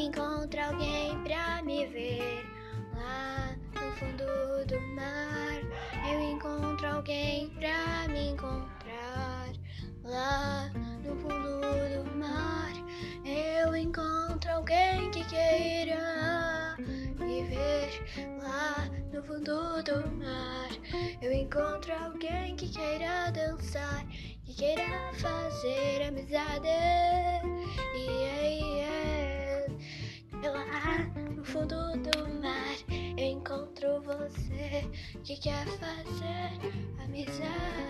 encontro alguém pra me ver. Lá no fundo do mar, eu encontro alguém pra me encontrar. Lá no fundo do mar, eu encontro alguém que queira me ver. Lá no fundo do mar, eu encontro alguém que queira dançar, que queira fazer amizade. Encontro você que quer fazer amizade.